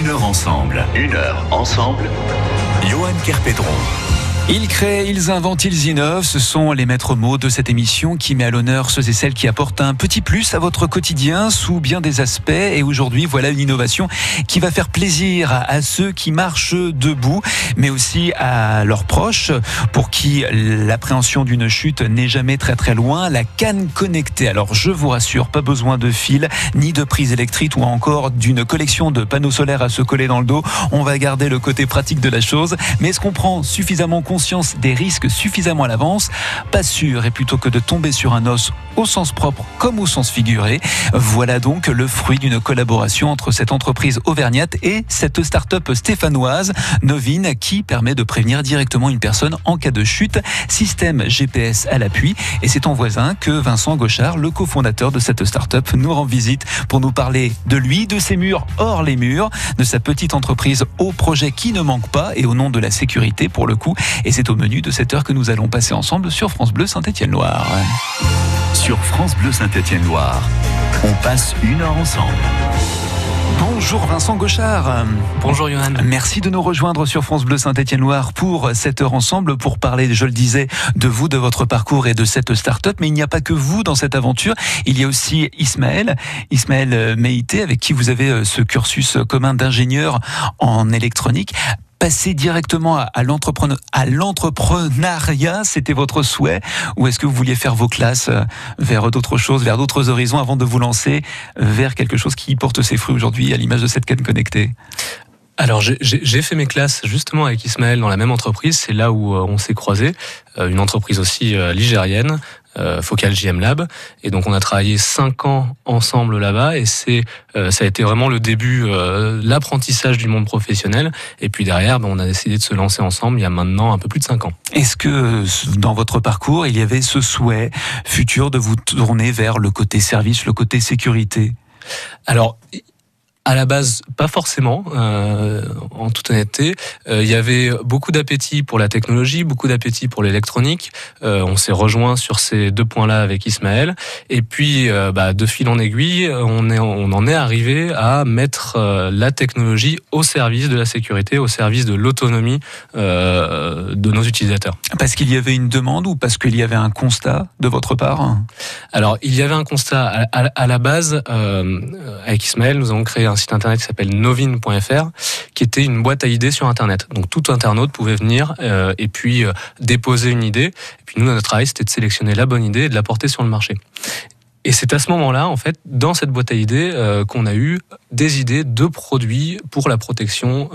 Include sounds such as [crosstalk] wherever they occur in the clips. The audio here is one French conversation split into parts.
Une heure ensemble. Une heure ensemble. Johan Kerpedron. Ils créent, ils inventent, ils innovent. Ce sont les maîtres mots de cette émission qui met à l'honneur ceux et celles qui apportent un petit plus à votre quotidien sous bien des aspects. Et aujourd'hui, voilà une innovation qui va faire plaisir à ceux qui marchent debout, mais aussi à leurs proches pour qui l'appréhension d'une chute n'est jamais très très loin. La canne connectée. Alors, je vous rassure, pas besoin de fil, ni de prise électrique ou encore d'une collection de panneaux solaires à se coller dans le dos. On va garder le côté pratique de la chose. Mais est-ce qu'on prend suffisamment conscience des risques suffisamment à l'avance Pas sûr, et plutôt que de tomber sur un os au sens propre comme au sens figuré, voilà donc le fruit d'une collaboration entre cette entreprise auvergnate et cette start-up stéphanoise Novine qui permet de prévenir directement une personne en cas de chute. Système GPS à l'appui. Et c'est ton voisin que Vincent Gauchard, le cofondateur de cette start-up, nous rend visite pour nous parler de lui, de ses murs hors les murs, de sa petite entreprise au projet qui ne manque pas et au nom de la sécurité pour le coup. Et c'est au menu de cette heure que nous allons passer ensemble sur France Bleu Saint-Étienne-Loire. Sur France Bleu Saint-Étienne-Loire, on passe une heure ensemble. Bonjour Vincent Gauchard. Bonjour Johan. Merci de nous rejoindre sur France Bleu Saint-Étienne-Loire pour cette heure ensemble pour parler, je le disais, de vous, de votre parcours et de cette start-up. Mais il n'y a pas que vous dans cette aventure. Il y a aussi Ismaël, Ismaël Meïté, avec qui vous avez ce cursus commun d'ingénieur en électronique passer directement à l'entrepreneuriat, c'était votre souhait Ou est-ce que vous vouliez faire vos classes euh, vers d'autres choses, vers d'autres horizons avant de vous lancer vers quelque chose qui porte ses fruits aujourd'hui à l'image de cette canne connectée? Alors j'ai fait mes classes justement avec Ismaël dans la même entreprise, c'est là où euh, on s'est croisés, euh, une entreprise aussi ligérienne, euh, Focal JM Lab. Et donc on a travaillé cinq ans ensemble là-bas et c'est euh, ça a été vraiment le début, euh, l'apprentissage du monde professionnel. Et puis derrière, ben, on a décidé de se lancer ensemble il y a maintenant un peu plus de cinq ans. Est-ce que dans votre parcours, il y avait ce souhait futur de vous tourner vers le côté service, le côté sécurité? Alors, à la base, pas forcément, euh, en toute honnêteté. Euh, il y avait beaucoup d'appétit pour la technologie, beaucoup d'appétit pour l'électronique. Euh, on s'est rejoint sur ces deux points-là avec Ismaël. Et puis, bah, de fil en aiguille, on, est, on en est arrivé à mettre la technologie au service de la sécurité, au service de l'autonomie de nos utilisateurs. Parce qu'il y avait une demande ou parce qu'il y avait un constat de votre part? Alors, il y avait un constat. À, à la base, avec Ismaël, nous avons créé un site internet qui s'appelle novin.fr, qui était une boîte à idées sur Internet. Donc tout internaute pouvait venir euh, et puis euh, déposer une idée. Et puis nous, notre travail, c'était de sélectionner la bonne idée et de la porter sur le marché. Et c'est à ce moment-là, en fait, dans cette boîte à idées, euh, qu'on a eu des idées de produits pour la protection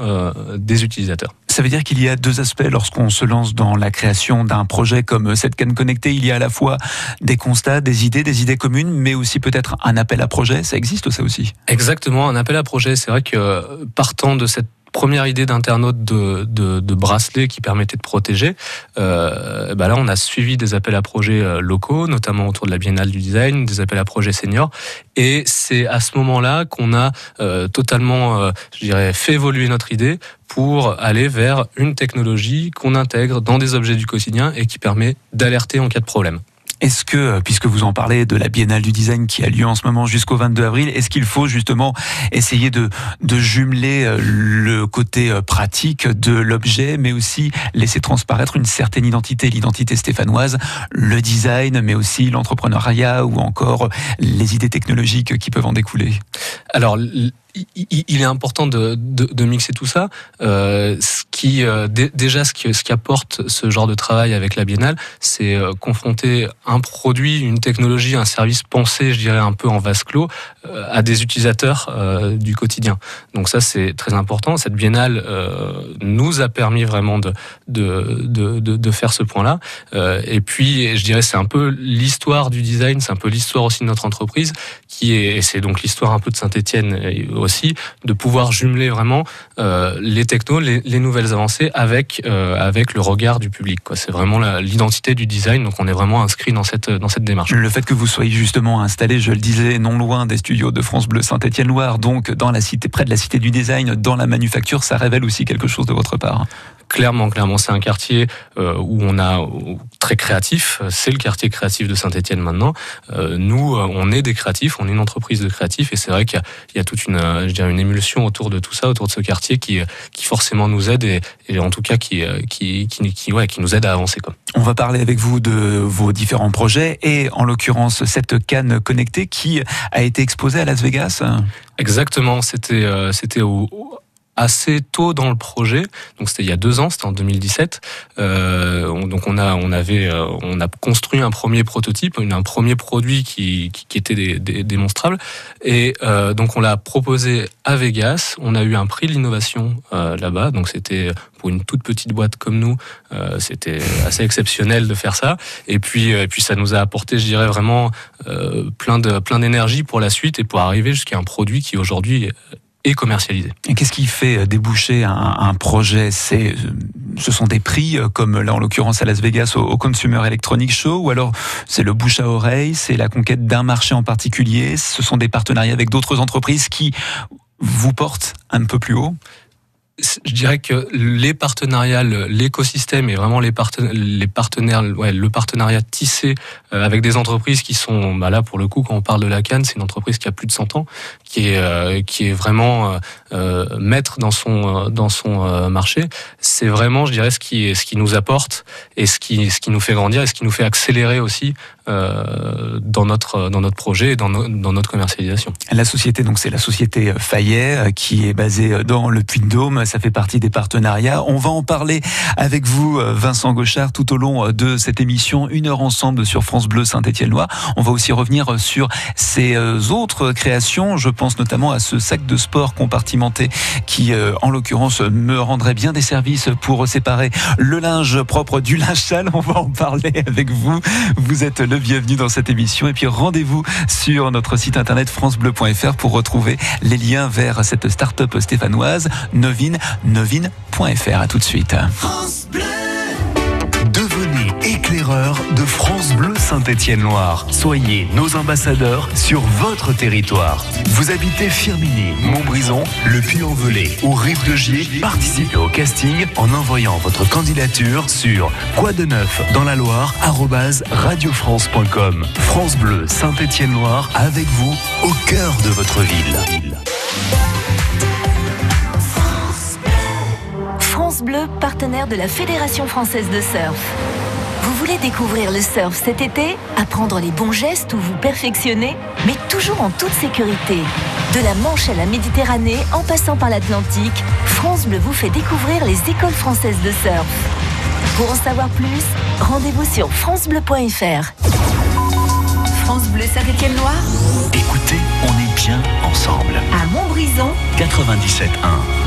des utilisateurs. Ça veut dire qu'il y a deux aspects lorsqu'on se lance dans la création d'un projet comme cette canne connectée. Il y a à la fois des constats, des idées, des idées communes, mais aussi peut-être un appel à projet. Ça existe ça aussi? Exactement, un appel à projet. C'est vrai que partant de cette première idée d'internaute de, bracelet qui permettait de protéger, euh, bah là on a suivi des appels à projets euh, locaux, notamment autour de la Biennale du design, des appels à projets seniors, et c'est à ce moment-là qu'on a euh, totalement, je dirais, fait évoluer notre idée pour aller vers une technologie qu'on intègre dans des objets du quotidien et qui permet d'alerter en cas de problème. Est-ce que, euh, puisque vous en parlez de la Biennale du Design qui a lieu en ce moment jusqu'au 22 avril, est-ce qu'il faut justement essayer de, jumeler euh, le côté euh, pratique de l'objet, mais aussi laisser transparaître une certaine identité, l'identité stéphanoise, le design, mais aussi l'entrepreneuriat ou encore les idées technologiques qui peuvent en découler? Alors, il est important de, mixer tout ça. Euh, ce qui euh, déjà ce qui, ce apporte ce genre de travail avec la Biennale, c'est euh, confronter un produit, une technologie, un service pensé, je dirais un peu en vase clos, à des utilisateurs du quotidien. Donc ça c'est très important. Cette Biennale nous a permis vraiment de faire ce point-là. et puis je dirais c'est un peu l'histoire du design, c'est un peu l'histoire aussi de notre entreprise qui est, c'est donc l'histoire un peu de Saint-Étienne aussi, de pouvoir jumeler vraiment euh, les technos, les, les, nouvelles avancées avec, euh, avec le regard du public. C'est vraiment l'identité du design, donc on est vraiment inscrit dans cette, dans cette démarche. Le fait que vous soyez justement installé, je le disais, non loin des studios de France Bleu Saint-Étienne-Loire, donc dans la cité, près de la cité du design, dans la manufacture, ça révèle aussi quelque chose de votre part. Clairement, clairement, c'est un quartier où on a très créatif. C'est le quartier créatif de Saint-Etienne maintenant. nous, on est des créatifs, on est une entreprise de créatifs, et c'est vrai qu'il y, a toute une, je dirais, une émulsion autour de tout ça, autour de ce quartier qui, qui forcément nous aide et, en tout cas qui, qui, qui, qui, ouais, qui nous aide à avancer. Quoi. On va parler avec vous de vos différents projets et en l'occurrence cette canne connectée qui a été exposée à Las Vegas. Exactement, c'était c'était au, assez tôt dans le projet. Donc c'était il y a deux ans, c'était en 2017. Euh, donc on a on avait euh, on a construit un premier prototype, un premier produit qui, qui, était démonstrable. Et euh, donc on l'a proposé à Vegas. On a eu un prix de l'innovation euh, là-bas. Donc c'était pour une toute petite boîte comme nous, euh, c'était assez exceptionnel de faire ça. Et puis et puis ça nous a apporté, je dirais vraiment plein de plein d'énergie pour la suite et pour arriver jusqu'à un produit qui aujourd'hui et commercialisé. Et qu'est-ce qui fait euh, déboucher un, un projet? C'est, euh, ce sont des prix, euh, comme là en l'occurrence à Las Vegas au, Consumer Electronics Show, ou alors c'est le bouche à oreille, c'est la conquête d'un marché en particulier, ce sont des partenariats avec d'autres entreprises qui vous portent un peu plus haut? Je dirais que les partenariats, l'écosystème et vraiment les, les partenaires, ouais, le partenariat tissé avec des entreprises qui sont, bah là pour le coup, quand on parle de la Cannes, c'est une entreprise qui a plus de 100 ans, qui est euh, qui est vraiment euh, maître dans son dans son marché. C'est vraiment, je dirais, ce qui ce qui nous apporte et ce qui ce qui nous fait grandir et ce qui nous fait accélérer aussi dans notre dans notre projet et dans, dans notre commercialisation. La société, donc c'est la société Fayet qui est basée dans le Puy-de-Dôme ça fait partie des partenariats. On va en parler avec vous, euh, Vincent Gauchard, tout au long euh, de cette émission, une heure ensemble sur France Bleu Saint-Étienne-Loire. On va aussi revenir sur ces euh, autres créations. Je pense notamment à ce sac de sport compartimenté qui, en l'occurrence, me rendrait bien des services pour séparer le linge propre du linge sale. On va en parler avec vous. Vous êtes le bienvenu dans cette émission. Et puis rendez-vous sur notre site internet francebleu.fr pour retrouver les liens vers cette start-up stéphanoise, Novine novine.fr. À tout de suite. De France Bleu Saint-Étienne-Loire. Soyez nos ambassadeurs sur votre territoire. Vous habitez Firminy, Montbrison, Le Puy-en-Velay ou Rive-de-Gier Participez au casting en envoyant votre candidature sur quoi de neuf dans la Loire radiofrance.com. France Bleu Saint-Étienne-Loire avec vous au cœur de votre ville. Bleu, partenaire de la Fédération française de surf. Vous voulez découvrir le surf cet été Apprendre les bons gestes ou vous perfectionner Mais toujours en toute sécurité. De la Manche à la Méditerranée, en passant par l'Atlantique, France Bleu vous fait découvrir les écoles françaises de surf. Pour en savoir plus, rendez-vous sur francebleu.fr. France Bleu Saint-Étienne-Loire Écoutez, on est bien ensemble. À Montbrison 97.1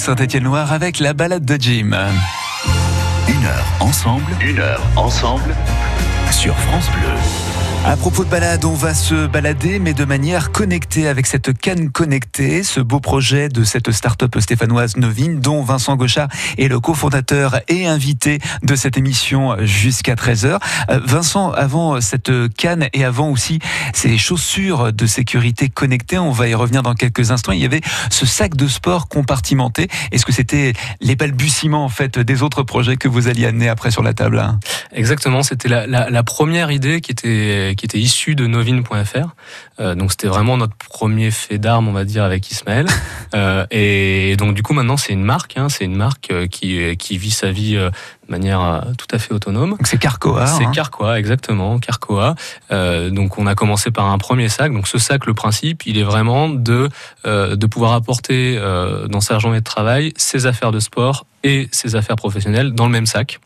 Saint-Étienne-Noir avec la balade de Jim. Une heure ensemble, une heure ensemble sur France Bleu. À propos de balade, on va se balader, mais de manière connectée avec cette canne connectée, ce beau projet de cette start-up stéphanoise Novine, dont Vincent Gauchard est le cofondateur et invité de cette émission jusqu'à 13h. Euh, Vincent, avant cette canne et avant aussi ces chaussures de sécurité connectées, on va y revenir dans quelques instants, il y avait ce sac de sport compartimenté. Est-ce que c'était les balbutiements, en fait, des autres projets que vous alliez amener après sur la table? Exactement, c'était la première idée qui était qui était issu de novine.fr. Euh, donc c'était vraiment notre premier fait d'armes, on va dire, avec Ismaël. [laughs] Euh, et donc du coup maintenant c'est une marque, hein, c'est une marque euh, qui, qui vit sa vie de manière tout à fait autonome. Donc c'est Carcoa. C'est hein. Carcoa, exactement, Carcoa. Euh, donc on a commencé par un premier sac. Donc ce sac, le principe, il est vraiment de euh, de pouvoir apporter euh, dans sa journée de travail ses affaires de sport et ses affaires professionnelles dans le même sac,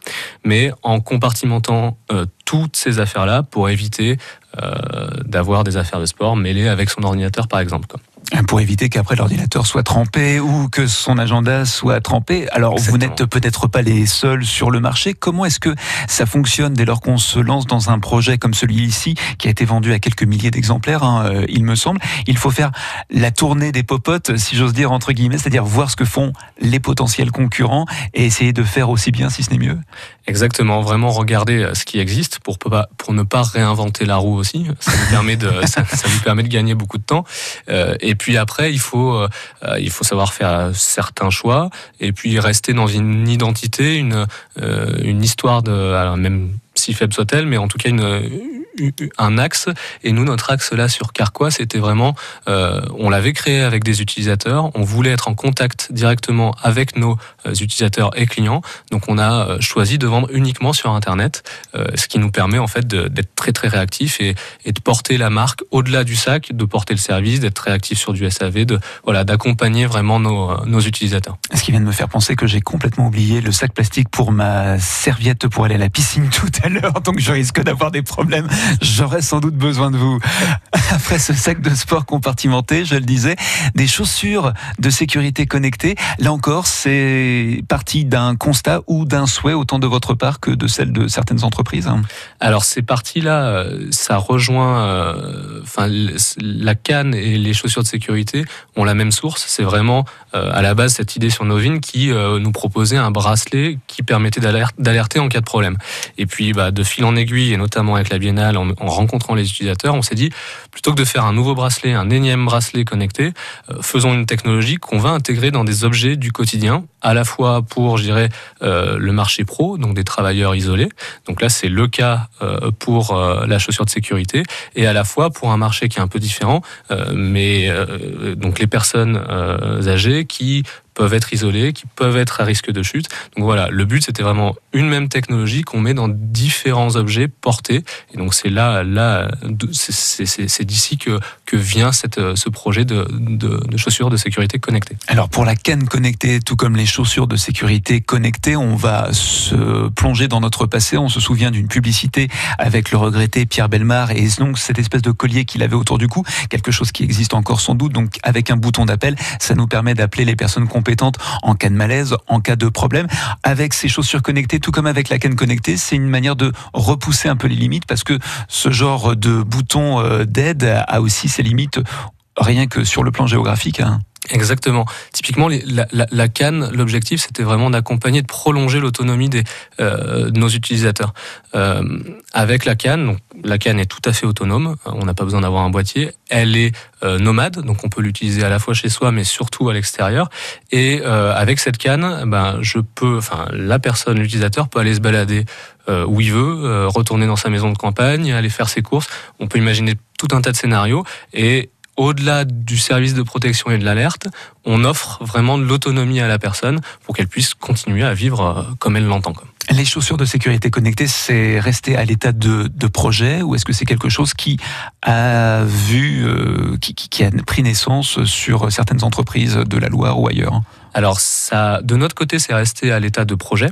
mais en compartimentant euh, toutes ces affaires-là pour éviter euh, d'avoir des affaires de sport mêlées avec son ordinateur, par exemple. Quoi. Pour éviter qu'après l'ordinateur soit trempé ou que son agenda soit trempé. Alors vous Exactement. n'êtes peut-être pas les seuls sur le marché. Comment est-ce que ça fonctionne dès lors qu'on se lance dans un projet comme celui-ci qui a été vendu à quelques milliers d'exemplaires, hein, euh, il me semble? Il faut faire la tournée des popotes, si j'ose dire entre guillemets, c'est-à-dire voir ce que font les potentiels concurrents et essayer de faire aussi bien si ce n'est mieux. Exactement, vraiment regarder euh, ce qui existe pour ne pas réinventer la roue aussi. Ça nous permet de [laughs] ça, ça nous permet de gagner beaucoup de temps. Euh, et puis après, il faut euh, euh, il faut savoir faire certains choix et puis rester dans une identité, une euh, une histoire de alors même si faible soit-elle, mais en tout cas une un axe. Et nous, notre axe là sur Carquois, c'était vraiment, euh, on l'avait créé avec des utilisateurs. On voulait être en contact directement avec nos euh, utilisateurs et clients. Donc, on a euh, choisi de vendre uniquement sur Internet, ce qui nous permet en fait d'être très très réactif et, et de porter la marque au-delà du sac, de porter le service, d'être réactif sur du SAV, de voilà, d'accompagner vraiment nos, nos utilisateurs. Ce qui vient de me faire penser que j'ai complètement oublié le sac plastique pour ma serviette pour aller à la piscine [laughs] tout à l'heure, donc je risque d'avoir des problèmes. J'aurais sans doute besoin de vous. [laughs] Après ce sac de sport compartimenté, je le disais, des chaussures de sécurité connectées. Là encore, c'est parti d'un constat ou d'un souhait autant de votre part que de celle de certaines entreprises. hein. Alors ces parties-là, euh, ça rejoint, euh, la canne et les chaussures de sécurité ont la même source. C'est vraiment euh, à la base cette idée sur Novin qui nous proposait un bracelet qui permettait d'alert- d'alerter en cas de problème. Et puis bah, de fil en aiguille et notamment avec la Biennale, en, en rencontrant les utilisateurs, on s'est dit plutôt que de faire un nouveau bracelet, un énième bracelet connecté, euh, faisons une technologie qu'on va intégrer dans des objets du quotidien, à la fois pour, je dirais, euh, le marché pro, donc des travailleurs isolés. Donc là, c'est le cas euh, pour la chaussure de sécurité et à la fois pour un marché qui est un peu différent, mais donc les personnes âgées qui peuvent être isolées, qui peuvent être à risque de chute. Donc voilà, le but c'était vraiment une même technologie qu'on met dans différents objets portés. Et donc c'est là, là, c'est d'ici que, vient cette, euh, ce projet de, de, de chaussures de sécurité connectées. Alors pour la canne connectée, tout comme les chaussures de sécurité connectées, on va se plonger dans notre passé. On se souvient d'une publicité avec le regretté Pierre Belmar et donc cette espèce de collier qu'il avait autour du cou, quelque chose qui existe encore sans doute. Donc avec un bouton d'appel, ça nous permet d'appeler les personnes compétentes en cas de malaise, en cas de problème. Avec ces chaussures connectées, tout comme avec la canne connectée, c'est une manière de repousser un peu les limites parce que ce genre de bouton euh, d'aide a aussi ses limites rien que sur le plan géographique. hein. Exactement. Typiquement, la, la, la canne, l'objectif, c'était vraiment d'accompagner, de prolonger l'autonomie des, euh, de nos utilisateurs. Euh, avec la canne, donc, la canne est tout à fait autonome, on n'a pas besoin d'avoir un boîtier, elle est euh, nomade, donc on peut l'utiliser à la fois chez soi, mais surtout à l'extérieur. Et euh, avec cette canne, ben, je peux, enfin, la personne, l'utilisateur peut aller se balader euh, où il veut, euh, retourner dans sa maison de campagne, aller faire ses courses. On peut imaginer tout un tas de scénarios et au-delà du service de protection et de l'alerte, on offre vraiment de l'autonomie à la personne pour qu'elle puisse continuer à vivre euh, comme elle l'entend. Les chaussures de sécurité connectées, c'est resté à l'état de, de projet ou est-ce que c'est quelque chose qui a vu, euh, qui, qui- qui a pris naissance sur certaines entreprises de la Loire ou ailleurs? Alors ça, de notre côté, c'est resté à l'état de projet.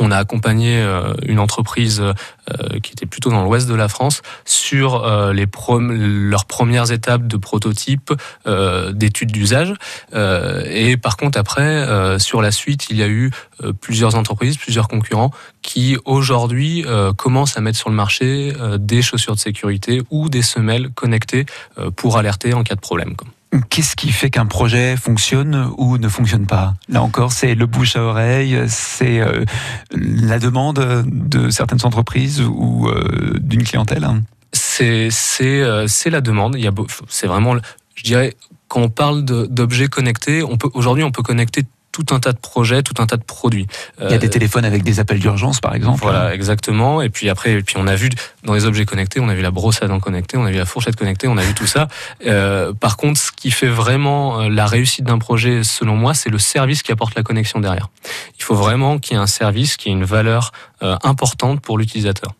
On a accompagné euh, une entreprise euh, qui était plutôt dans l'ouest de la France sur euh, les leurs premières étapes de prototype, d'études d'usage. et par contre, après, sur la suite, il y a eu plusieurs entreprises, plusieurs concurrents qui aujourd'hui commencent à mettre sur le marché des chaussures de sécurité ou des semelles connectées pour alerter en cas de problème. Qu'est-ce qui fait qu'un projet fonctionne ou ne fonctionne pas? Là encore, c'est le bouche à oreille, c'est euh, la demande de certaines entreprises ou euh, d'une clientèle C'est euh, c'est la demande. Il y a c'est vraiment, je dirais, quand on parle d'objets connectés, on peut aujourd'hui on peut connecter tout un tas de projets, tout un tas de produits. Il y a des téléphones avec des appels d'urgence, par exemple. Voilà, exactement. Et puis après, et puis on a vu dans les objets connectés, on a vu la brosse à dents connectée, on a vu la fourchette connectée, on a vu tout ça. Euh, par contre, qui fait vraiment euh, la réussite d'un projet, selon moi, c'est le service qui apporte la connexion derrière. Il faut vraiment qu'il y ait un service qui ait une valeur euh, importante pour l'utilisateur.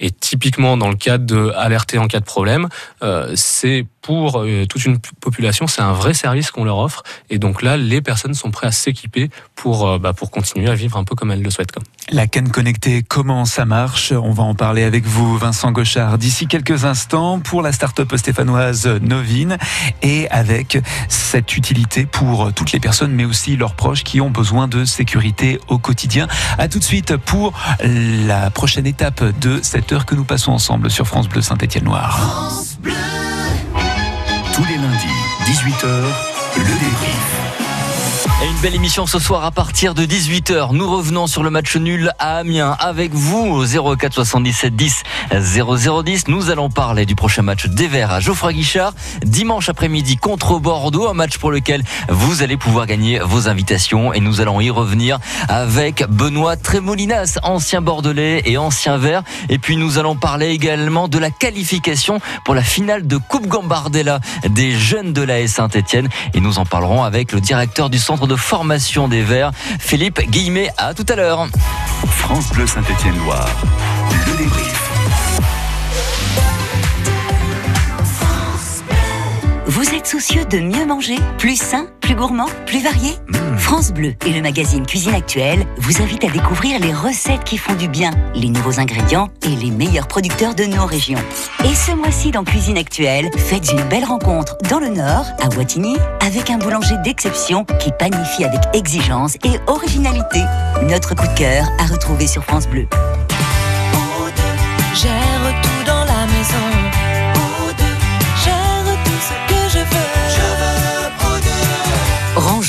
Et typiquement, dans le cadre de alerter en cas de problème, euh, c'est pour euh, toute une population, c'est un vrai service qu'on leur offre. Et donc là, les personnes sont prêtes à s'équiper pour, euh, bah, pour continuer à vivre un peu comme elles le souhaitent. La canne connectée, comment ça marche? On va en parler avec vous, Vincent Gauchard, d'ici quelques instants pour la start-up stéphanoise Novine et avec cette utilité pour toutes les personnes, mais aussi leurs proches qui ont besoin de sécurité au quotidien. À tout de suite pour la prochaine étape de cette heure que nous passons ensemble sur France Bleu Saint-Étienne-Noir. France Bleu. Tous les lundis, 18h, le débrief. Et une belle émission ce soir à partir de 18h. Nous revenons sur le match nul à Amiens avec vous au 04 77 10 0010. Nous allons parler du prochain match des Verts à Geoffroy Guichard dimanche après-midi contre Bordeaux, un match pour lequel vous allez pouvoir gagner vos invitations et nous allons y revenir avec Benoît Trémolinas, ancien bordelais et ancien vert. Et puis nous allons parler également de la qualification pour la finale de Coupe Gambardella des jeunes de la Saint-Etienne et nous en parlerons avec le directeur du centre de formation des Verts. Philippe Guillemet, à tout à l'heure. France Bleu Saint-Étienne-Loire, le débrief. Vous êtes soucieux de mieux manger, plus sain, plus gourmand, plus varié mmh. France Bleu et le magazine Cuisine Actuelle vous invitent à découvrir les recettes qui font du bien, les nouveaux ingrédients et les meilleurs producteurs de nos régions. Et ce mois-ci dans Cuisine Actuelle, faites une belle rencontre dans le Nord, à Wattignies, avec un boulanger d'exception qui panifie avec exigence et originalité. Notre coup de cœur à retrouver sur France Bleu.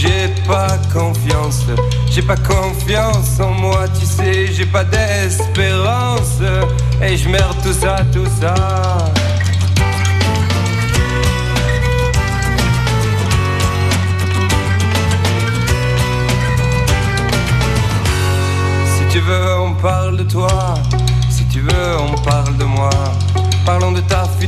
j'ai pas confiance. J'ai pas confiance en moi, tu sais, j'ai pas d'espérance. Et je merde tout ça, tout ça.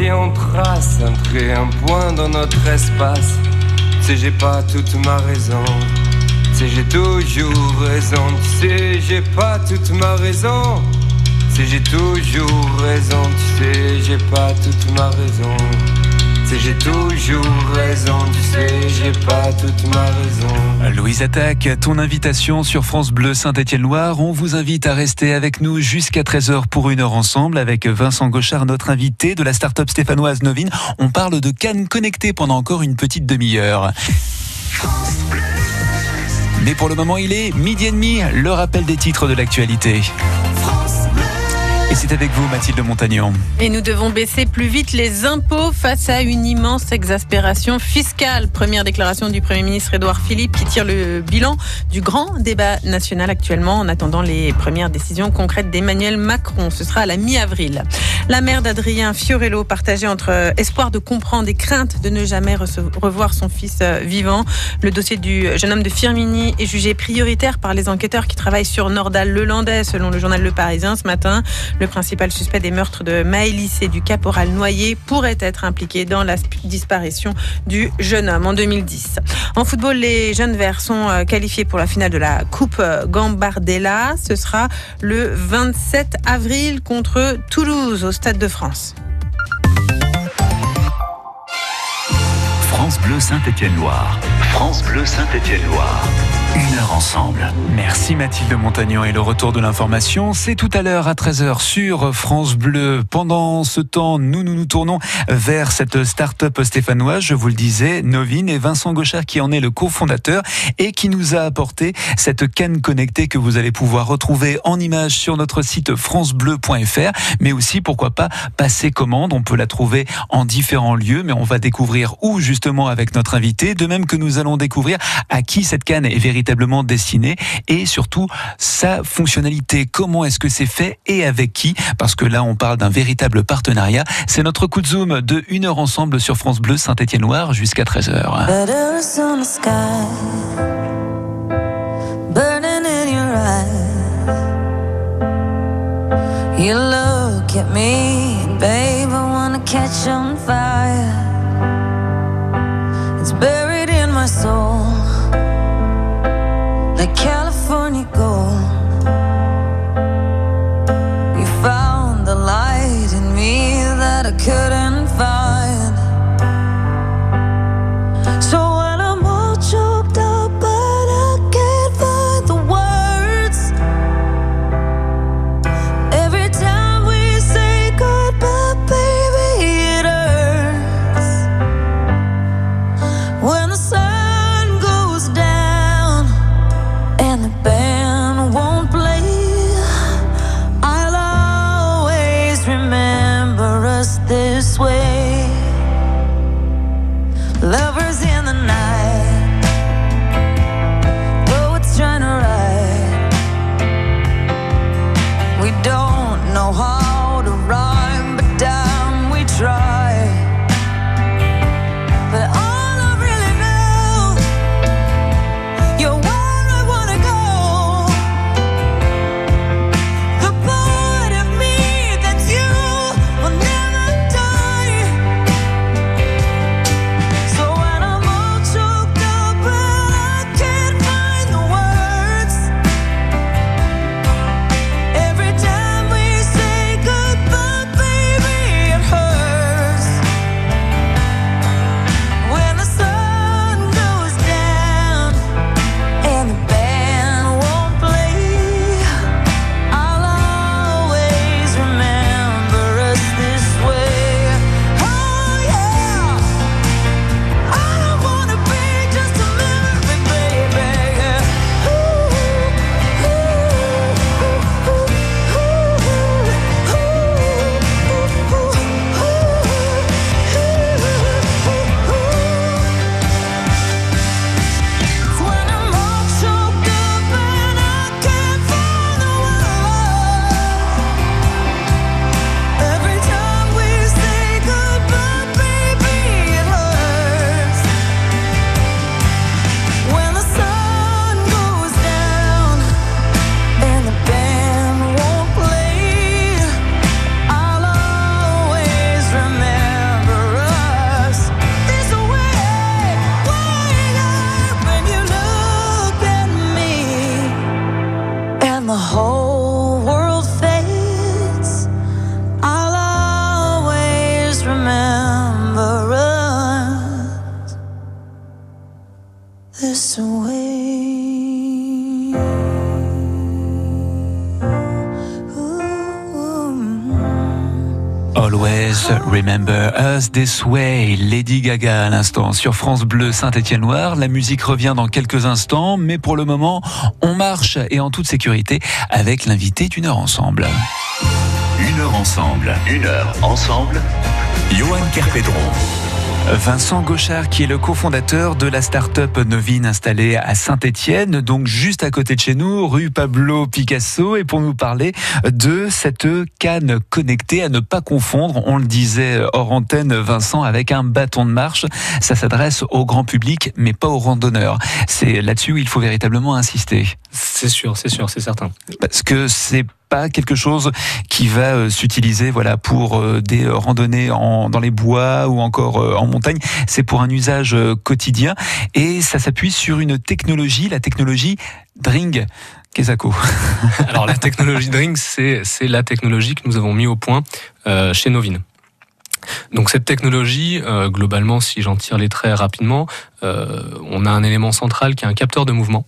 Si on trace un trait, un point dans notre espace. Tu sais, j'ai pas toute ma raison. Tu sais, j'ai toujours raison. Tu sais, j'ai pas toute ma raison. Tu sais, j'ai toujours raison. Tu sais, j'ai pas toute ma raison. Sais, j'ai toujours raison. Tu sais, j'ai pas toute ma raison. Louise Attaque, ton invitation sur France Bleu Saint-Étienne-Loire. On vous invite à rester avec nous jusqu'à 13h pour une heure ensemble avec Vincent Gauchard, notre invité de la start-up stéphanoise Novine. On parle de Cannes connectées pendant encore une petite demi-heure. Mais pour le moment, il est midi et demi, le rappel des titres de l'actualité. Et c'est avec vous, Mathilde Montagnon. Et nous devons baisser plus vite les impôts face à une immense exaspération fiscale. Première déclaration du Premier ministre Édouard Philippe qui tire le bilan du grand débat national actuellement en attendant les premières décisions concrètes d'Emmanuel Macron. Ce sera à la mi-avril. La mère d'Adrien Fiorello partagée entre espoir de comprendre et crainte de ne jamais revoir son fils euh, vivant. Le dossier du jeune homme de Firmini est jugé prioritaire par les enquêteurs qui travaillent sur Nordal-Lelandais selon le journal Le Parisien ce matin. Le principal suspect des meurtres de Maëlys et du caporal Noyer pourrait être impliqué dans la sp- disparition du jeune homme en 2010. En football, les jeunes verts sont euh, qualifiés pour la finale de la Coupe euh, Gambardella. Ce sera le 27 avril contre Toulouse au Stade de France. France Bleu Saint-Étienne-Loire. France Bleu Saint-Étienne-Loire. Une heure ensemble. Merci Mathilde Montagnon et le retour de l'information, c'est tout à l'heure à 13h sur France Bleu. Pendant ce temps, nous nous, nous tournons vers cette start-up stéphanoise, je vous le disais, Novine et Vincent Gauchard qui en est le cofondateur et qui nous a apporté cette canne connectée que vous allez pouvoir retrouver en image sur notre site francebleu.fr, mais aussi pourquoi pas passer commande, on peut la trouver en différents lieux, mais on va découvrir où justement avec notre invité, de même que nous allons découvrir à qui cette canne est véritablement destinée et surtout sa fonctionnalité, comment est-ce que c'est fait et avec qui, parce que là on parle d'un véritable partenariat. C'est notre coup de zoom de une heure ensemble sur France Bleu Saint-Étienne-Loire jusqu'à 13h. Letters on the sky, burning in your eyes. You look at me, babe, I wanna catch on fire. my soul. Like California remember us this way. Lady Gaga à l'instant sur France Bleu Saint-Étienne-Loire. La musique revient dans quelques instants, mais pour le moment, on marche et en toute sécurité avec l'invité d'une heure ensemble. Une heure ensemble. Une heure ensemble. Johan Kerpedron. Vincent Gauchard, qui est le cofondateur de la start-up Novine installée à Saint-Étienne, donc juste à côté de chez nous, rue Pablo Picasso, et pour nous parler de cette canne connectée à ne pas confondre, on le disait hors antenne, Vincent, avec un bâton de marche. Ça s'adresse au grand public, mais pas aux randonneurs. C'est là-dessus où il faut véritablement insister. C'est sûr, c'est sûr, c'est certain. Parce que c'est pas quelque chose qui va euh, s'utiliser voilà pour euh, des euh, randonnées en, dans les bois ou encore en montagne. C'est pour un usage quotidien et ça s'appuie sur une technologie, la technologie Dring. Kesako. [laughs] Alors la technologie Drink, c'est c'est la technologie que nous avons mis au point chez Novine. Donc cette technologie, globalement, si j'en tire les traits rapidement, on a un élément central qui est un capteur de mouvement.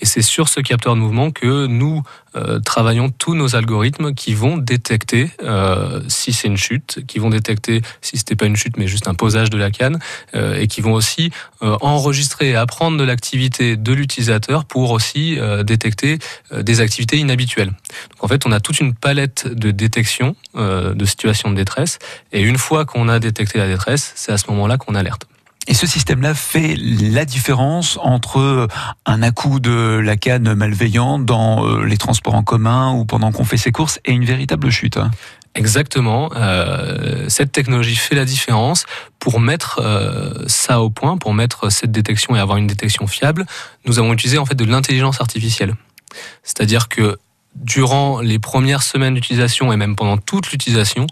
Et c'est sur ce capteur de mouvement que nous euh, travaillons tous nos algorithmes qui vont détecter euh, si c'est une chute, qui vont détecter si c'était pas une chute mais juste un posage de la canne, euh, et qui vont aussi enregistrer et apprendre de l'activité de l'utilisateur pour aussi détecter des activités inhabituelles. Donc en fait, on a toute une palette de détection de situations de détresse, et une fois qu'on a détecté la détresse, c'est à ce moment-là qu'on alerte. Et ce système-là fait la différence entre un à-coup de la canne malveillant dans euh, les transports en commun ou pendant qu'on fait ses courses et une véritable chute. hein. Exactement. Euh, cette technologie fait la différence. Pour mettre euh, ça au point, pour mettre cette détection et avoir une détection fiable, nous avons utilisé en fait de l'intelligence artificielle. C'est-à-dire que durant les premières semaines d'utilisation et même pendant toute l'utilisation,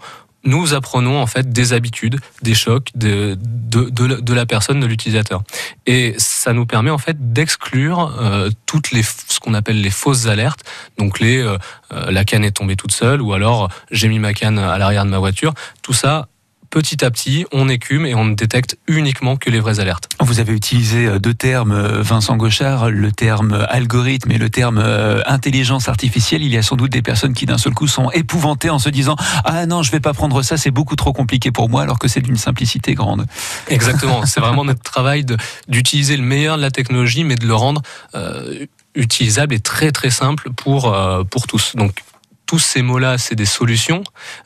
nous apprenons en fait des habitudes, des chocs de, de, de, la- personne, de l'utilisateur. Et ça nous permet en fait d'exclure euh, toutes les ce qu'on appelle les fausses alertes, donc les euh, euh, la canne est tombée toute seule ou alors j'ai mis ma canne à l'arrière de ma voiture. Tout ça, petit à petit, on écume et on ne détecte uniquement que les vraies alertes. Vous avez utilisé euh, deux termes, euh, Vincent Gauchard, le terme algorithme et le terme euh, intelligence artificielle. Il y a sans doute des personnes qui d'un seul coup sont épouvantées en se disant Ah non, je vais pas prendre ça, c'est beaucoup trop compliqué pour moi, alors que c'est d'une simplicité grande. Exactement. [laughs] C'est vraiment notre travail d'utiliser le meilleur de la technologie, mais de le rendre euh, utilisable et très très simple pour, euh, pour tous. Donc tous ces mots-là, c'est des solutions,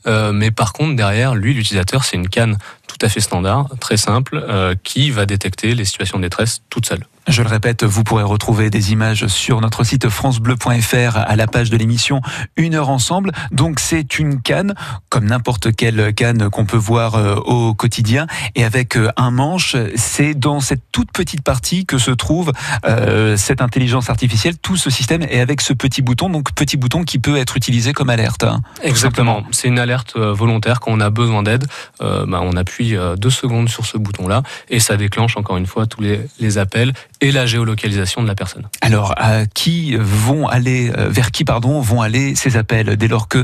euh, mais par contre derrière, lui, l'utilisateur, c'est une canne tout à fait standard, très simple, euh, qui va détecter les situations de détresse toute seule. Je le répète, vous pourrez retrouver des images sur notre site francebleu.fr à la page de l'émission Une heure ensemble. Donc c'est une canne, comme n'importe quelle canne qu'on peut voir euh, au quotidien, et avec euh, un manche. C'est dans cette toute petite partie que se trouve euh, cette intelligence artificielle, tout ce système, et avec ce petit bouton, donc petit bouton qui peut être utilisé comme alerte. hein. Exactement. C'est une alerte volontaire. Quand on a besoin d'aide, euh, bah, on appuie euh, deux secondes sur ce bouton-là et ça déclenche encore une fois tous les, les appels et la géolocalisation de la personne. Alors, à qui vont aller, euh, vers qui pardon, vont aller ces appels dès lors que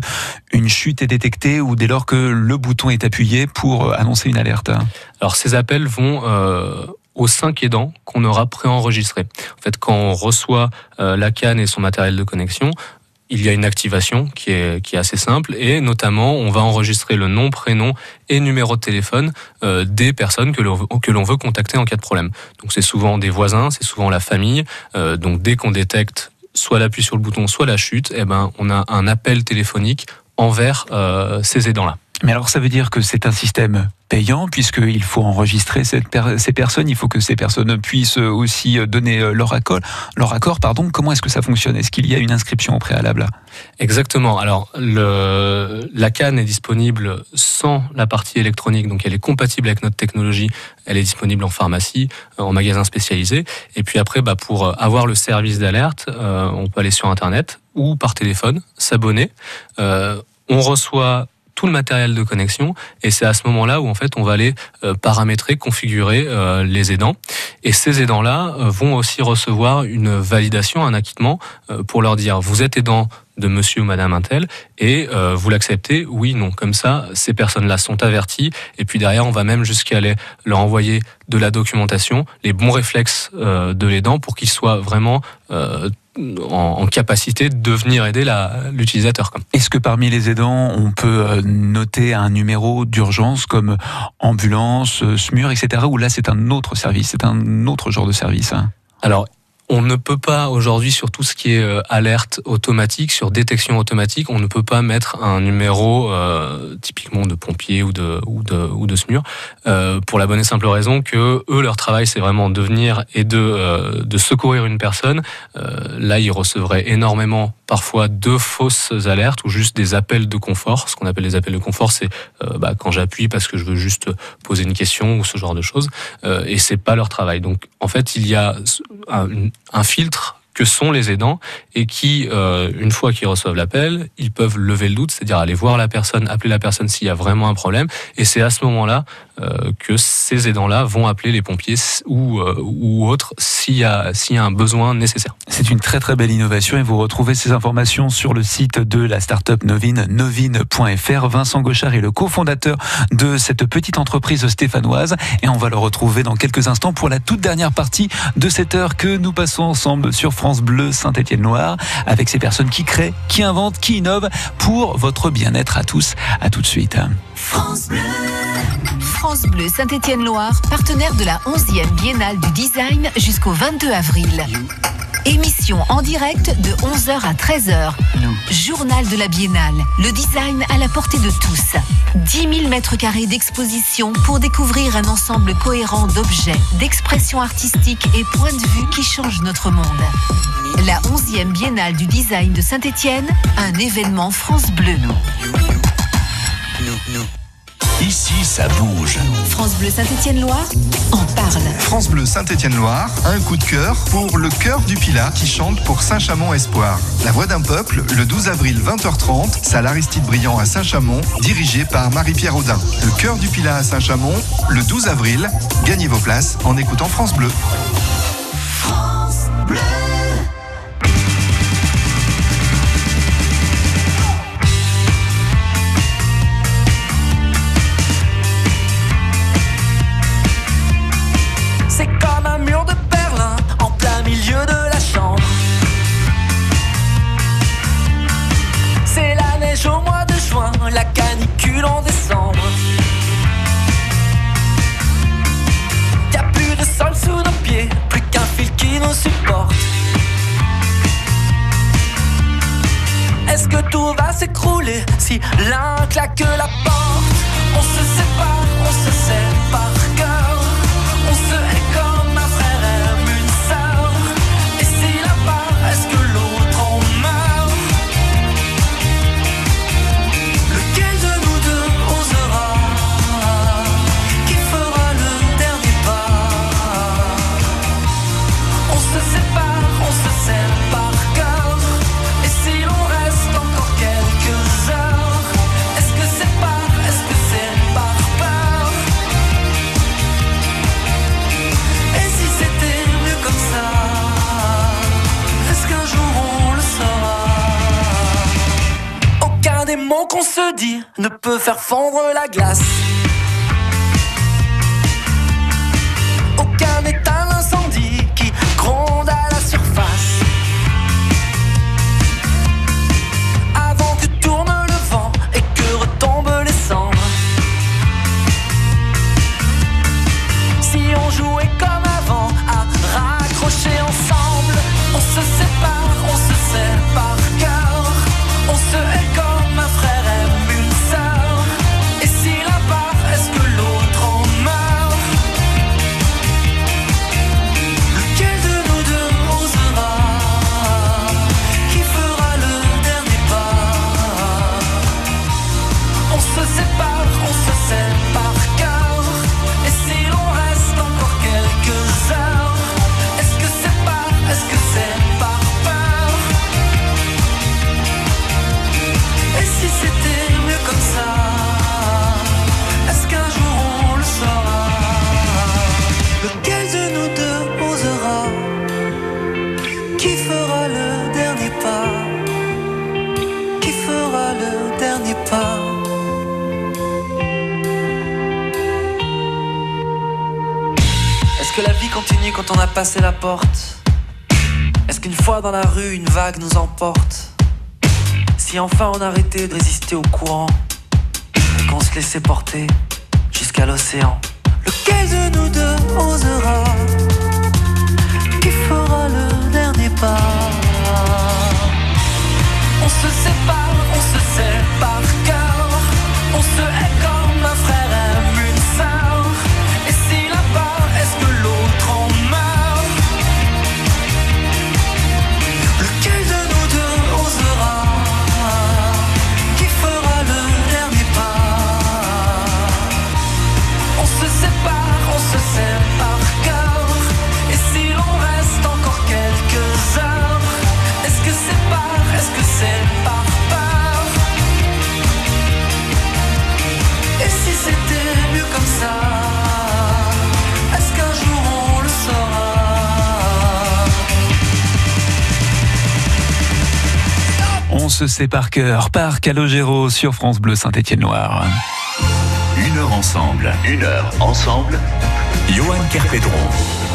une chute est détectée ou dès lors que le bouton est appuyé pour euh, annoncer une alerte? Alors ces appels vont euh, aux cinq aidants qu'on aura préenregistrés. En fait, quand on reçoit euh, la canne et son matériel de connexion, il y a une activation qui est, assez simple et notamment on va enregistrer le nom, prénom et numéro de téléphone euh, des personnes que l'on veut- que l'on veut contacter en cas de problème. Donc c'est souvent des voisins, c'est souvent la famille. Euh, donc dès qu'on détecte soit l'appui sur le bouton, soit la chute, eh ben on a un appel téléphonique envers euh, ces aidants-là. Mais alors, ça veut dire que c'est un système payant puisqu'il faut enregistrer ces personnes, il faut que ces personnes puissent aussi donner euh, leur accord. Leur accord, pardon. Comment est-ce que ça fonctionne? Est-ce qu'il y a une inscription au préalable? Exactement. Alors, la canne est disponible sans la partie électronique, donc elle est compatible avec notre technologie. Elle est disponible en pharmacie, euh, en magasin spécialisé. Et puis après, bah, pour euh, avoir le service d'alerte, euh, on peut aller sur Internet ou par téléphone, s'abonner. Euh, on reçoit tout le matériel de connexion. Et c'est à ce moment-là où en fait on va aller euh, paramétrer, configurer euh, les aidants. Et ces aidants-là euh, vont aussi recevoir une validation, un acquittement pour leur dire vous êtes aidant de monsieur ou madame Intel et vous l'acceptez. Oui non. Comme ça ces personnes-là sont averties. Et puis derrière on va même jusqu'à aller leur envoyer de la documentation les bons réflexes de l'aidant pour qu'ils soient vraiment en, en capacité de venir aider l'utilisateur. Est-ce que parmi les aidants, on peut euh, noter un numéro d'urgence comme ambulance, euh, SMUR, etc. Ou là, c'est un autre service, c'est un autre genre de service hein? Alors, on ne peut pas aujourd'hui sur tout ce qui est euh, alerte automatique, sur détection automatique, on ne peut pas mettre un numéro euh, typiquement de pompier ou de ou de ou de SMUR euh, pour la bonne et simple raison que eux leur travail c'est vraiment de venir et de euh, de secourir une personne. Euh, là, ils recevraient énormément parfois de fausses alertes ou juste des appels de confort. Ce qu'on appelle les appels de confort, c'est euh, bah, quand j'appuie parce que je veux juste poser une question ou ce genre de choses. Et c'est pas leur travail. Donc en fait, il y a un filtre que sont les aidants et qui, euh, une fois qu'ils reçoivent l'appel, ils peuvent lever le doute, c'est-à-dire aller voir la personne, appeler la personne s'il y a vraiment un problème. Et c'est à ce moment-là que ces aidants-là vont appeler les pompiers ou, euh, ou autres s'il y, a, s'il y a un besoin nécessaire. C'est une très très belle innovation et vous retrouvez ces informations sur le site de la start-up Novine, novine.fr. Vincent Gauchard est le cofondateur de cette petite entreprise stéphanoise et on va le retrouver dans quelques instants pour la toute dernière partie de cette heure que nous passons ensemble sur France Bleu Saint-Étienne-Loire avec ces personnes qui créent, qui inventent, qui innovent pour votre bien-être à tous. À tout de suite. France Bleu Saint-Étienne-Loire, partenaire de la 11e Biennale du Design jusqu'au 22 avril. Émission en direct de 11h à 13h. Journal de la Biennale. Le design à la portée de tous. 10 000 mètres carrés d'exposition pour découvrir un ensemble cohérent d'objets, d'expressions artistiques et points de vue qui changent notre monde. La 11e Biennale du Design de Saint-Étienne, un événement France Bleu. Ici, ça bouge. France Bleu Saint-Étienne-Loire en parle. France Bleu Saint-Étienne-Loire, un coup de cœur pour le chœur du Pilat qui chante pour Saint-Chamond Espoir. La voix d'un peuple, le 12 avril 20h30, salle Aristide Briand à Saint-Chamond, dirigé par Marie-Pierre Audin. Le chœur du Pilat à Saint-Chamond, le 12 avril, gagnez vos places en écoutant France Bleu. Faire fondre la glace Dans la rue, une vague nous emporte. Si enfin on arrêtait de résister au courant et qu'on se laissait porter jusqu'à l'océan. Lequel de nous deux osera? Qui fera le dernier pas? Sait par cœur, par Calogero sur France Bleu Saint-Étienne-Loire. Une heure ensemble. Une heure ensemble. Johan Kerpedron.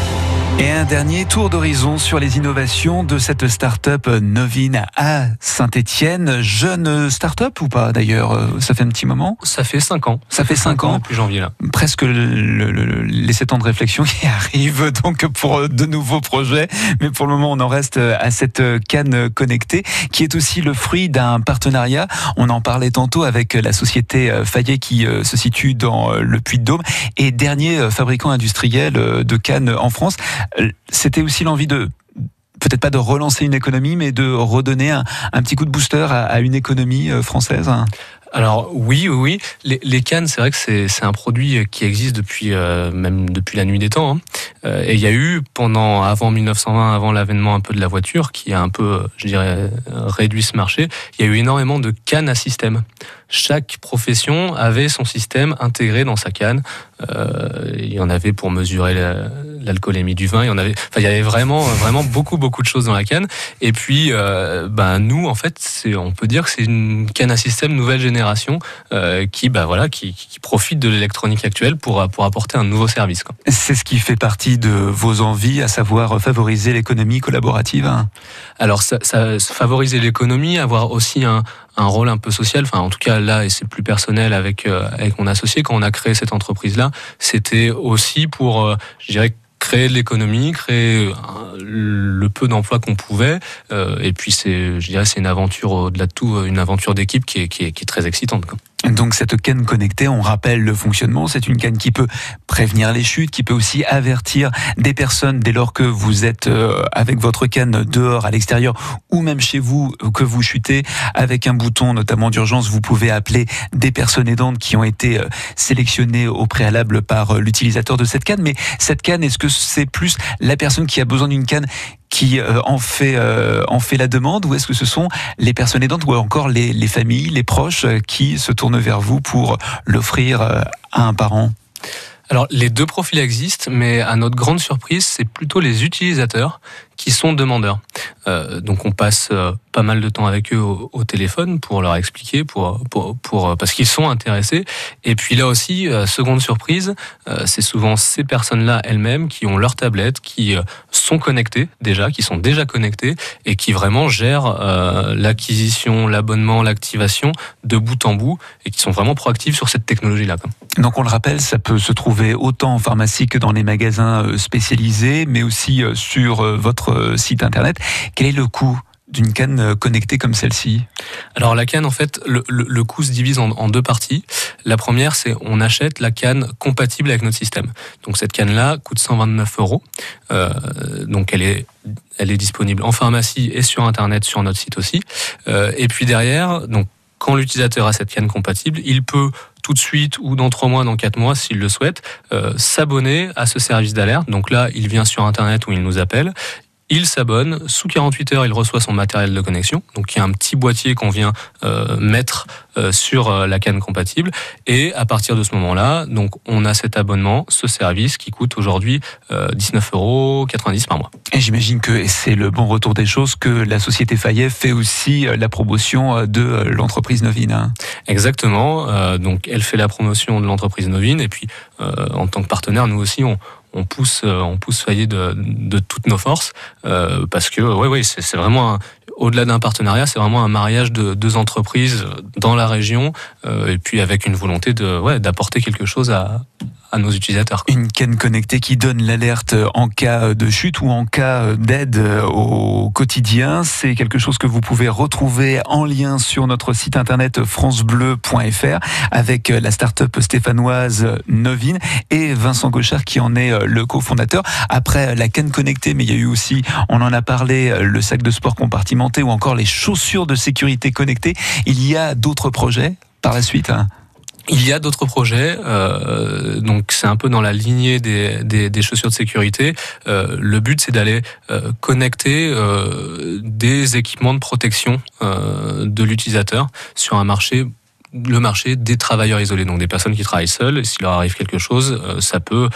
Et un dernier tour d'horizon sur les innovations de cette start-up Novine à Saint-Étienne. Jeune start-up ou pas d'ailleurs euh, Ça fait un petit moment Ça fait 5 ans. Ça fait 5 ans. depuis janvier là. presque le- le- le- les 7 ans de réflexion qui [laughs] arrivent donc pour euh, de nouveaux projets. Mais pour le moment, on en reste euh, à cette canne connectée qui est aussi le fruit d'un partenariat. On en parlait tantôt avec la société Fayet qui se situe dans le Puy-de-Dôme et dernier fabricant industriel de cannes en France. Euh, C'était aussi l'envie de peut-être pas de relancer une économie, mais de redonner un, petit coup de booster à, une économie euh, française. Alors oui, oui. Les, les cannes, c'est vrai que c'est un produit qui existe depuis euh, même depuis la nuit des temps. hein. Euh, et il y a eu pendant avant 1920, avant l'avènement un peu de la voiture, qui a un peu, je dirais, réduit ce marché. Il y a eu énormément de cannes à système. Chaque profession avait son système intégré dans sa canne. Euh, il y en avait pour mesurer la- l'alcoolémie du vin. Il y en avait, enfin, il y avait vraiment, vraiment beaucoup, beaucoup de choses dans la canne. Et puis, ben nous, en fait, on peut dire que c'est une canne à système nouvelle génération euh, qui, bah voilà, qui, qui profite de l'électronique actuelle pour pour apporter un nouveau service. C'est ce qui fait partie de vos envies, à savoir favoriser l'économie collaborative. hein? Alors, ça, ça favoriser l'économie, avoir aussi un, un rôle un peu social. Enfin, en tout cas, là, et c'est plus personnel avec euh, avec mon associé quand on a créé cette entreprise-là, c'était aussi pour, euh, je dirais créer de l'économie, créer euh, le peu d'emplois qu'on pouvait, euh, et puis c'est, je dirais, c'est une aventure au-delà de tout, euh, une aventure d'équipe qui est, qui est, qui est très excitante. Donc cette canne connectée, on rappelle le fonctionnement, c'est une canne qui peut prévenir les chutes, qui peut aussi avertir des personnes dès lors que vous êtes euh, avec votre canne dehors, à l'extérieur, ou même chez vous, que vous chutez, avec un bouton notamment d'urgence, vous pouvez appeler des personnes aidantes qui ont été euh, sélectionnées au préalable par euh, l'utilisateur de cette canne. Mais cette canne, est-ce que c'est plus la personne qui a besoin d'une canne qui euh, en fait euh, en fait la demande ou est-ce que ce sont les personnes aidantes ou encore les, les familles, les proches euh, qui se tournent vers vous pour l'offrir à un parent? Alors, les deux profils existent, mais à notre grande surprise, c'est plutôt les utilisateurs qui sont demandeurs. Euh, donc, on passe euh, pas mal de temps avec eux au, téléphone pour leur expliquer, pour, pour, euh, parce qu'ils sont intéressés. Et puis là aussi, seconde surprise, c'est souvent ces personnes-là elles-mêmes qui ont leur tablette, qui sont connectées déjà, qui sont déjà connectées et qui vraiment gèrent l'acquisition, l'abonnement, l'activation de bout en bout et qui sont vraiment proactives sur cette technologie-là. Donc on le rappelle, ça peut se trouver autant en pharmacie que dans les magasins spécialisés, mais aussi sur euh, euh, site internet. Quel est le coût d'une canne euh, connectée comme celle-ci? Alors la canne, en fait, le, coût se divise en, deux parties. La première, c'est on achète la canne compatible avec notre système. Donc cette canne-là coûte 129 euros. Euh, donc elle est elle est disponible en pharmacie et sur internet sur notre site aussi. Et puis derrière, donc quand l'utilisateur a cette canne compatible, il peut tout de suite ou dans trois mois, dans quatre mois, s'il le souhaite, s'abonner à ce service d'alerte. Donc là, il vient sur Internet ou il nous appelle. Il s'abonne, sous 48 heures, il reçoit son matériel de connexion. Donc il y a un petit boîtier qu'on vient euh, mettre euh, sur euh, la canne compatible. Et à partir de ce moment-là, donc on a cet abonnement, ce service qui coûte aujourd'hui euh, 19,90 euros par mois. Et j'imagine que c'est le bon retour des choses que la société Fayet fait aussi la promotion de l'entreprise Novine. hein. Exactement. Donc elle fait la promotion de l'entreprise Novine et puis en tant que partenaire, nous aussi on on pousse, euh, on pousse Fayet de, de toutes nos forces euh, parce que ouais, ouais, c'est vraiment au-delà d'un partenariat, c'est vraiment un mariage de deux entreprises dans la région euh, et puis avec une volonté de ouais, d'apporter quelque chose à, à nos utilisateurs. Une canne connectée qui donne l'alerte en cas de chute ou en cas d'aide au quotidien. C'est quelque chose que vous pouvez retrouver en lien sur notre site internet francebleu.fr avec la start-up stéphanoise Novine et Vincent Gauchard qui en est le cofondateur. Après la canne connectée, mais il y a eu aussi, on en a parlé, le sac de sport compartimenté ou encore les chaussures de sécurité connectées. Il y a d'autres projets par la suite hein? Il y a d'autres projets, euh, donc c'est un peu dans la lignée des, des, des chaussures de sécurité. Euh, le but, c'est d'aller euh, connecter euh, des équipements de protection euh, de l'utilisateur sur un marché le marché des travailleurs isolés, donc des personnes qui travaillent seules. S'il leur arrive quelque chose, euh, ça peut,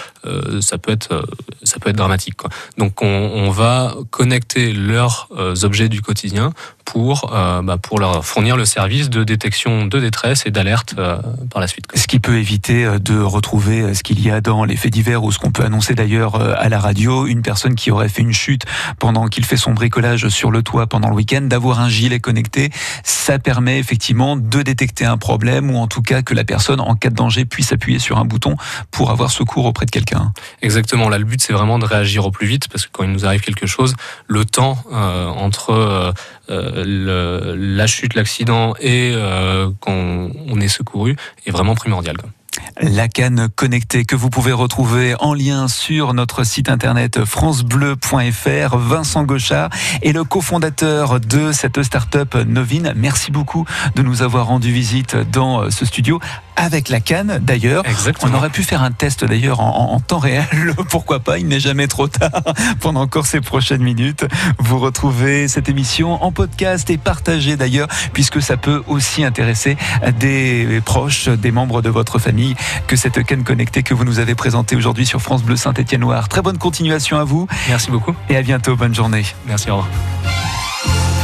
ça peut être, ça peut être dramatique. Quoi. Donc on, on va connecter leurs objets du quotidien pour, euh, bah, pour leur fournir le service de détection de détresse et d'alerte euh, par la suite. Ce qui peut éviter euh, de retrouver ce qu'il y a dans les faits divers ou ce qu'on peut annoncer d'ailleurs à la radio, une personne qui aurait fait une chute pendant qu'il fait son bricolage sur le toit pendant le week-end, d'avoir un gilet connecté, ça permet effectivement de détecter un problème ou en tout cas que la personne en cas de danger puisse appuyer sur un bouton pour avoir secours auprès de quelqu'un. Exactement. Là, le but, c'est vraiment de réagir au plus vite parce que quand il nous arrive quelque chose, le temps euh, entre euh, la chute, l'accident et euh, quand on est secouru est vraiment primordial. La canne connectée que vous pouvez retrouver en lien sur notre site internet francebleu.fr. Vincent Gauchard est le cofondateur de cette start-up Novine. Merci beaucoup de nous avoir rendu visite dans ce studio avec la canne d'ailleurs. On aurait pu faire un test d'ailleurs en, temps réel, [laughs] pourquoi pas, il n'est jamais trop tard [laughs] pendant encore ces prochaines minutes. Vous retrouvez cette émission en podcast et partagez d'ailleurs, puisque ça peut aussi intéresser des proches, des membres de votre famille, que cette canne connectée que vous nous avez présentée aujourd'hui sur France Bleu Saint-Étienne-Loire. Très bonne continuation à vous Merci beaucoup. et à bientôt, bonne journée. Merci. Au revoir.